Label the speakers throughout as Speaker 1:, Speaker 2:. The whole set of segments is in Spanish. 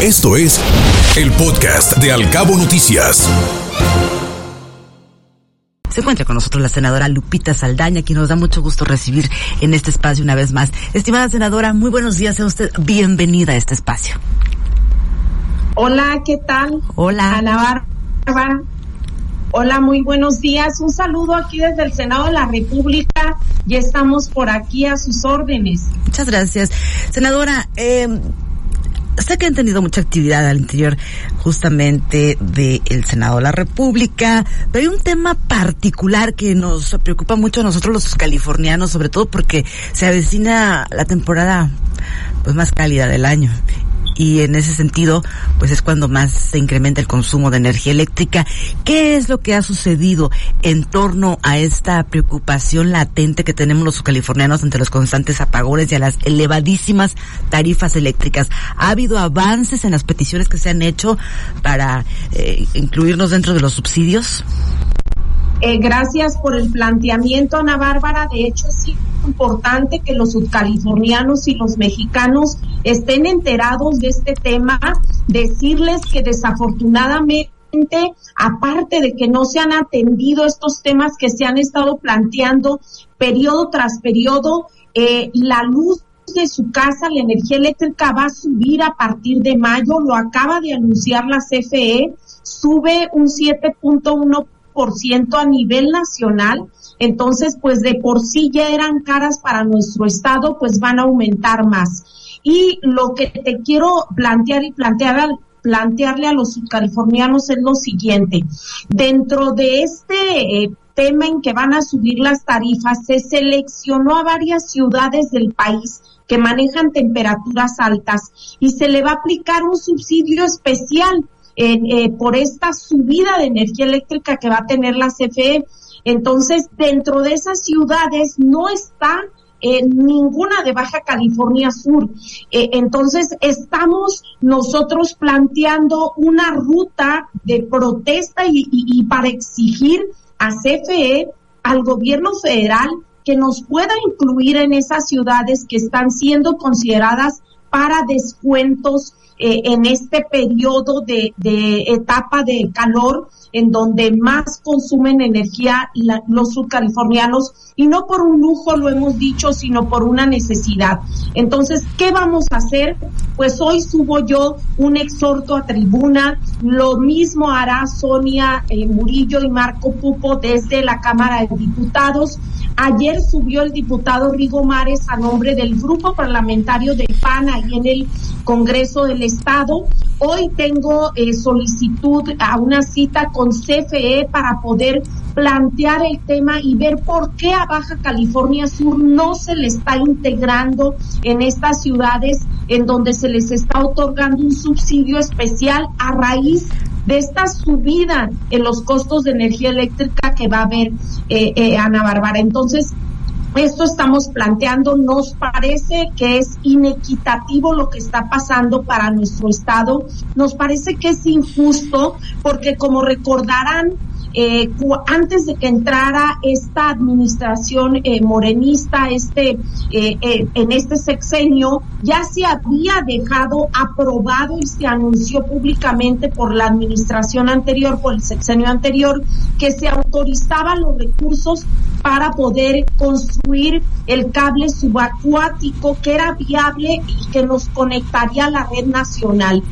Speaker 1: Esto es el podcast de Alcabo Noticias.
Speaker 2: Se encuentra con nosotros la senadora Lupita Saldaña, quien nos da mucho gusto recibir en este espacio una vez más. Estimada senadora, muy buenos días, sea usted bienvenida a este espacio.
Speaker 3: Hola, ¿qué tal?
Speaker 2: Hola.
Speaker 3: Ana Bárbara. Hola, muy buenos días. Un saludo aquí desde el Senado de la República. Ya estamos por aquí a sus órdenes.
Speaker 2: Muchas gracias. Senadora, eh, sé que han tenido mucha actividad al interior justamente del Senado de la República, pero hay un tema particular que nos preocupa mucho a nosotros los californianos, sobre todo porque se avecina la temporada pues más cálida del año y en ese sentido, pues es cuando más se incrementa el consumo de energía eléctrica. ¿Qué es lo que ha sucedido en torno a esta preocupación latente que tenemos los californianos ante los constantes apagones y a las elevadísimas tarifas eléctricas? ¿Ha habido avances en las peticiones que se han hecho para eh, incluirnos dentro de los subsidios?
Speaker 3: Eh, gracias por el planteamiento, Ana Bárbara. De hecho, sí importante que los subcalifornianos y los mexicanos estén enterados de este tema, decirles que desafortunadamente aparte de que no se han atendido estos temas que se han estado planteando periodo tras periodo, eh, la luz de su casa, la energía eléctrica va a subir a partir de mayo, lo acaba de anunciar la CFE, sube un 7.1 a nivel nacional. Entonces, pues de por sí ya eran caras para nuestro estado, pues van a aumentar más. Y lo que te quiero plantear y plantear al, plantearle a los californianos es lo siguiente. Dentro de este eh, tema en que van a subir las tarifas, se seleccionó a varias ciudades del país que manejan temperaturas altas y se le va a aplicar un subsidio especial eh, por esta subida de energía eléctrica que va a tener la CFE. Entonces, dentro de esas ciudades no está eh, ninguna de Baja California Sur. Eh, entonces, estamos nosotros planteando una ruta de protesta y, para exigir a CFE, al gobierno federal, que nos pueda incluir en esas ciudades que están siendo consideradas para descuentos eh, en este periodo de, etapa de calor en donde más consumen energía los subcalifornianos y no por un lujo lo hemos dicho, sino por una necesidad. Entonces, ¿qué vamos a hacer? Pues hoy subo yo un exhorto a tribuna, lo mismo hará Sonia eh, Murillo y Marco Pupo desde la Cámara de Diputados. Ayer subió el diputado Rigo Mares a nombre del grupo parlamentario del PAN ahí en el Congreso del Estado. Hoy tengo eh, solicitud a una cita con CFE para poder plantear el tema y ver por qué a Baja California Sur no se le está integrando en estas ciudades en donde se les está otorgando un subsidio especial a raíz de esta subida en los costos de energía eléctrica que va a haber eh, eh, Ana Bárbara. Entonces, esto estamos planteando, nos parece que es inequitativo lo que está pasando para nuestro Estado, nos parece que es injusto porque como recordarán, eh, antes de que entrara esta administración eh, morenista, este, eh, eh, en este sexenio, ya se había dejado aprobado y se anunció públicamente por la administración anterior, por el sexenio anterior, que se autorizaban los recursos para poder construir el cable subacuático que era viable y que nos conectaría a la red nacional.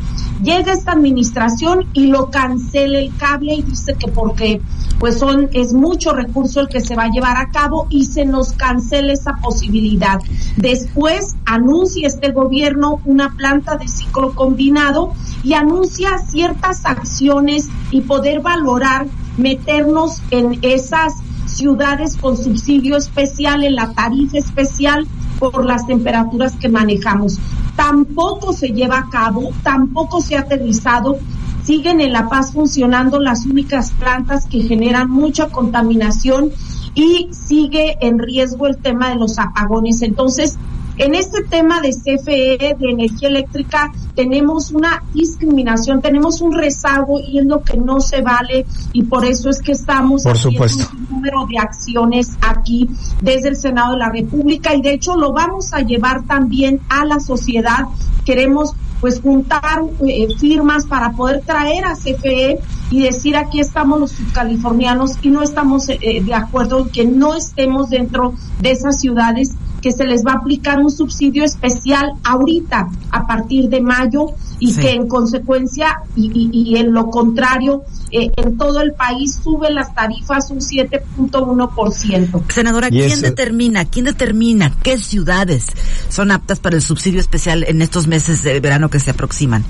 Speaker 3: Llega esta administración y lo cancela el cable y dice que porque pues son es mucho recurso el que se va a llevar a cabo y se nos cancela esa posibilidad. Después anuncia este gobierno una planta de ciclo combinado y anuncia ciertas acciones y poder valorar meternos en esas ciudades con subsidio especial, en la tarifa especial por las temperaturas que manejamos. Tampoco se lleva a cabo, tampoco se ha aterrizado. Siguen en La Paz funcionando las únicas plantas que generan mucha contaminación y sigue en riesgo el tema de los apagones. Entonces, en este tema de CFE, de energía eléctrica, tenemos una discriminación, tenemos un rezago y es lo que no se vale y por eso es que estamos
Speaker 2: por supuesto.
Speaker 3: un número de acciones aquí desde el Senado de la República y de hecho lo vamos a llevar también a la sociedad. Queremos pues juntar eh, firmas para poder traer a CFE y decir aquí estamos los californianos y no estamos eh, de acuerdo en que no estemos dentro de esas ciudades que se les va a aplicar un subsidio especial ahorita a partir de mayo y que en consecuencia y, y, en lo contrario eh, en todo el país suben las tarifas un 7.1%.
Speaker 2: Senadora, ¿quién determina, quién determina qué ciudades son aptas para el subsidio especial en estos meses de verano que se aproximan?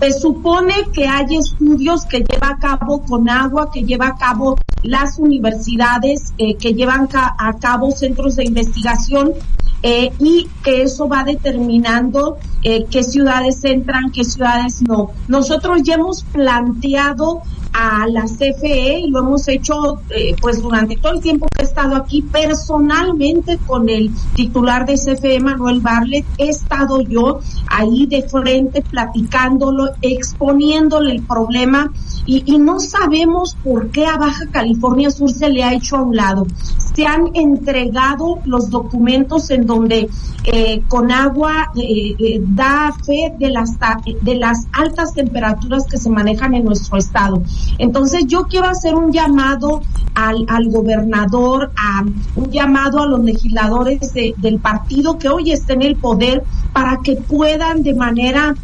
Speaker 3: Se supone que hay estudios que lleva a cabo con agua, que lleva a cabo las universidades, eh, que llevan a cabo centros de investigación eh, y que eso va determinando eh, qué ciudades entran, qué ciudades no. Nosotros ya hemos planteado a la CFE y lo hemos hecho eh, pues durante todo el tiempo que he estado aquí personalmente con el titular de CFE Manuel Barlet he estado yo ahí de frente platicándolo exponiéndole el problema y, y no sabemos por qué a Baja California Sur se le ha hecho a un lado se han entregado los documentos en donde eh, con agua eh, eh, da fe de las de las altas temperaturas que se manejan en nuestro estado. Entonces yo quiero hacer un llamado al, al gobernador, a, un llamado a los legisladores del partido que hoy está en el poder para que puedan de manera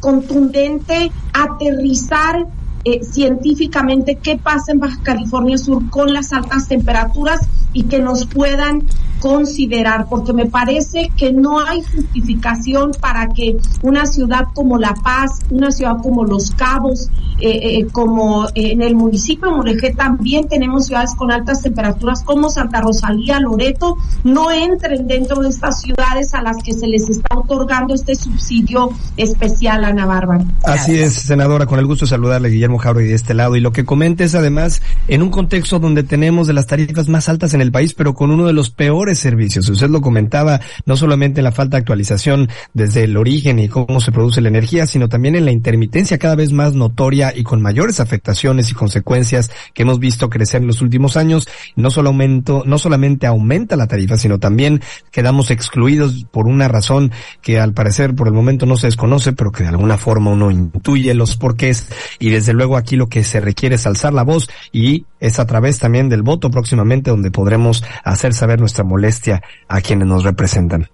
Speaker 3: contundente aterrizar eh, científicamente qué pasa en Baja California Sur con las altas temperaturas y que nos puedan considerar, porque me parece que no hay justificación para que una ciudad como La Paz, una ciudad como Los Cabos, eh, eh, como en el municipio de Mulegé también tenemos ciudades con altas temperaturas como Santa Rosalía, Loreto, no entren dentro de estas ciudades a las que se les está otorgando este subsidio especial, Ana Bárbara.
Speaker 4: Así es, senadora, con el gusto de saludarle, Guillermo y de este lado. Y lo que comentes además en un contexto donde tenemos de las tarifas más altas en el país, pero con uno de los peores servicios. Usted lo comentaba, no solamente en la falta de actualización desde el origen y cómo se produce la energía, sino también en la intermitencia cada vez más notoria y con mayores afectaciones y consecuencias que hemos visto crecer en los últimos años. No solo aumento, no solamente aumenta la tarifa, sino también quedamos excluidos por una razón que al parecer por el momento no se desconoce, pero que de alguna forma uno intuye los porqués y desde luego aquí lo que se requiere es alzar la voz y es a través también del voto próximamente donde podremos hacer saber nuestra a quienes nos representan.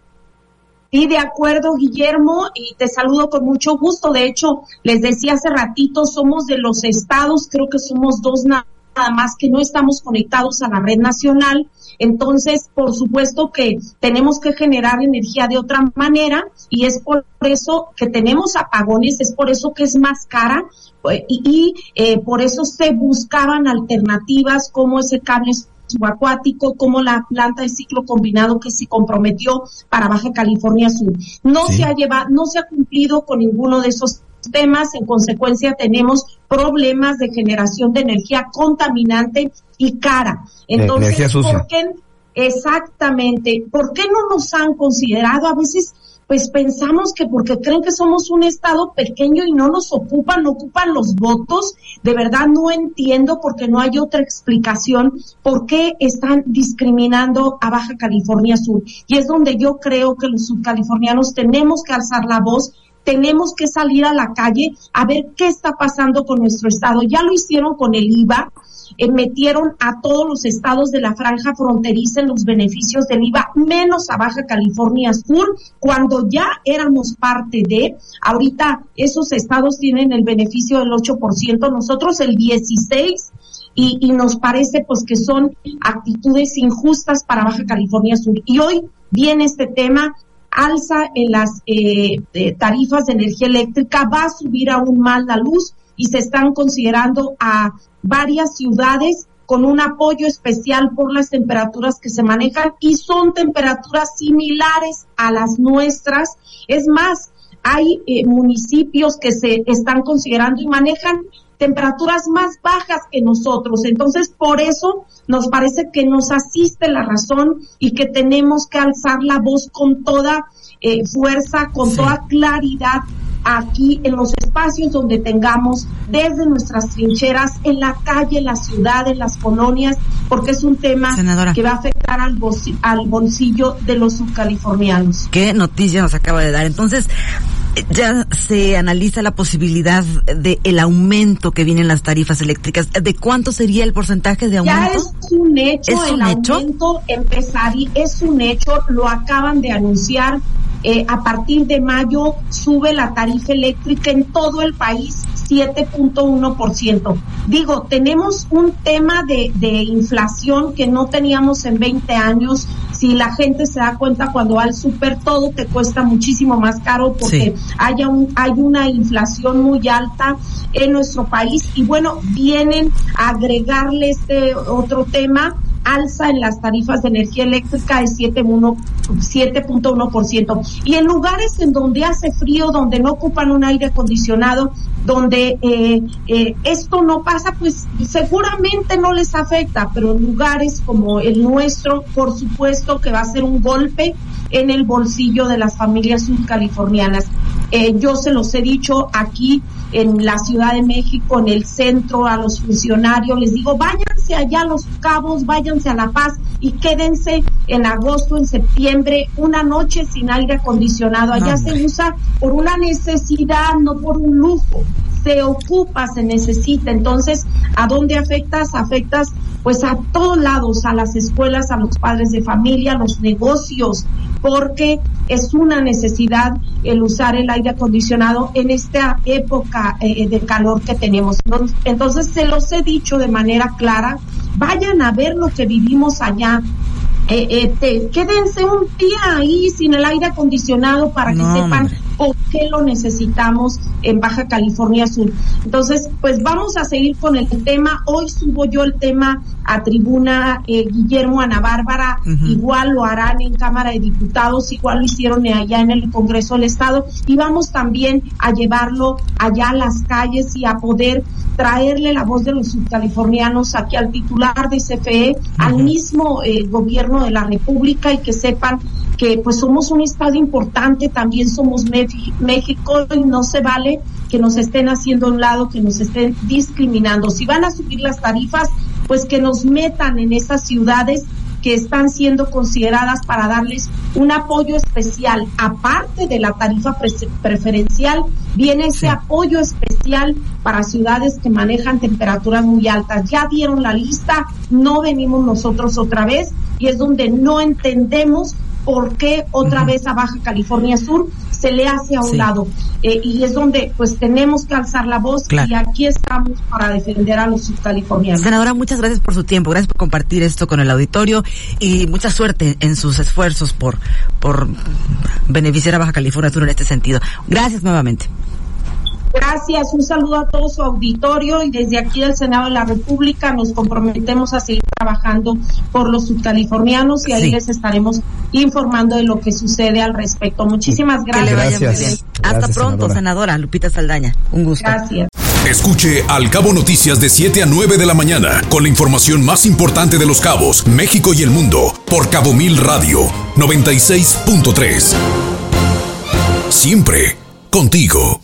Speaker 3: Sí, de acuerdo, Guillermo, y te saludo con mucho gusto. De hecho, les decía hace ratito, somos de los estados, creo que somos dos nada más que no estamos conectados a la red nacional. Entonces, por supuesto que tenemos que generar energía de otra manera y es por eso que tenemos apagones, es por eso que es más cara eh, y, eh, por eso se buscaban alternativas como ese cable subacuático, como la planta de ciclo combinado que se comprometió para Baja California Sur. No se ha llevado, no se ha cumplido con ninguno de esos temas, en consecuencia tenemos problemas de generación de energía contaminante y cara. Entonces, ¿por qué? Exactamente, ¿por qué no nos han considerado? A veces pues pensamos que porque creen que somos un estado pequeño y no nos ocupan, no ocupan los votos, de verdad no entiendo porque no hay otra explicación por qué están discriminando a Baja California Sur. Y es donde yo creo que los subcalifornianos tenemos que alzar la voz tenemos que salir a la calle a ver qué está pasando con nuestro estado. Ya lo hicieron con el IVA, eh, metieron a todos los estados de la franja fronteriza en los beneficios del IVA, menos a Baja California Sur, cuando ya éramos parte de, ahorita esos estados tienen el beneficio del 8%, nosotros el 16%. Y, nos parece pues que son actitudes injustas para Baja California Sur. Y hoy viene este tema alza en las eh, eh, tarifas de energía eléctrica, va a subir aún más la luz y se están considerando a varias ciudades con un apoyo especial por las temperaturas que se manejan y son temperaturas similares a las nuestras. Es más, hay eh, municipios que se están considerando y manejan temperaturas más bajas que nosotros. Entonces, por eso nos parece que nos asiste la razón y que tenemos que alzar la voz con toda eh, fuerza, con toda claridad aquí en los espacios donde tengamos desde nuestras trincheras, en la calle, en la ciudad, en las colonias, porque es un tema que va a afectar al, bolsillo, al bolsillo de los subcalifornianos.
Speaker 2: Qué noticia nos acaba de dar. Entonces, ya se analiza la posibilidad de el aumento que viene en las tarifas eléctricas. ¿De cuánto sería el porcentaje de aumento?
Speaker 3: Ya es un hecho, ¿Es el aumento empezaría, es un hecho, lo acaban de anunciar. Eh, a partir de mayo sube la tarifa eléctrica en todo el país 7.1%. Digo, tenemos un tema de, de inflación que no teníamos en 20 años. Si la gente se da cuenta cuando va al super todo te cuesta muchísimo más caro porque haya un, hay una inflación muy alta en nuestro país y bueno, vienen a agregarle este otro tema alza en las tarifas de energía eléctrica de 7.1%. Y en lugares en donde hace frío, donde no ocupan un aire acondicionado, donde eh, eh, esto no pasa, pues seguramente no les afecta, pero en lugares como el nuestro, por supuesto que va a ser un golpe en el bolsillo de las familias subcalifornianas. Eh, yo se los he dicho aquí en la Ciudad de México, en el centro, a los funcionarios, les digo, váyanse allá a Los Cabos, váyanse a La Paz y quédense en agosto, en septiembre, una noche sin aire acondicionado. Allá se usa por una necesidad, no por un lujo se ocupa, se necesita. Entonces, ¿a dónde afectas? Afectas pues a todos lados, a las escuelas, a los padres de familia, a los negocios, porque es una necesidad el usar el aire acondicionado en esta época eh, de calor que tenemos. Entonces, se los he dicho de manera clara, vayan a ver lo que vivimos allá, eh, eh, quédense un día ahí sin el aire acondicionado para que sepan por qué lo necesitamos en Baja California Sur. Entonces, pues vamos a seguir con el tema. Hoy subo yo el tema a tribuna eh, Guillermo Ana Bárbara, igual lo harán en Cámara de Diputados, igual lo hicieron allá en el Congreso del Estado y vamos también a llevarlo allá a las calles y a poder traerle la voz de los subcalifornianos aquí al titular de CFE, al mismo eh, gobierno de la República y que sepan que pues somos un estado importante, también somos México y no se vale que nos estén haciendo a un lado, que nos estén discriminando. Si van a subir las tarifas, pues que nos metan en esas ciudades que están siendo consideradas para darles un apoyo especial. Aparte de la tarifa preferencial, viene ese apoyo especial para ciudades que manejan temperaturas muy altas. Ya dieron la lista, no venimos nosotros otra vez y es donde no entendemos por qué otra vez a Baja California Sur se le hace a un lado. Eh, y es donde pues tenemos que alzar la voz y aquí estamos para defender a los subcalifornianos.
Speaker 2: Senadora, muchas gracias por su tiempo, gracias por compartir esto con el auditorio y mucha suerte en sus esfuerzos por, por beneficiar a Baja California Sur en este sentido. Gracias nuevamente.
Speaker 3: Gracias, un saludo a todo su auditorio y desde aquí del Senado de la República nos comprometemos a seguir trabajando por los subcalifornianos y ahí les estaremos informando de lo que sucede al respecto. Muchísimas gracias.
Speaker 2: Hasta pronto, senadora. Lupita Saldaña. Un gusto.
Speaker 3: Gracias.
Speaker 1: Escuche Al Cabo Noticias de 7 a 9 de la mañana con la información más importante de los cabos, México y el mundo por Cabo Mil Radio 96.3. Siempre contigo.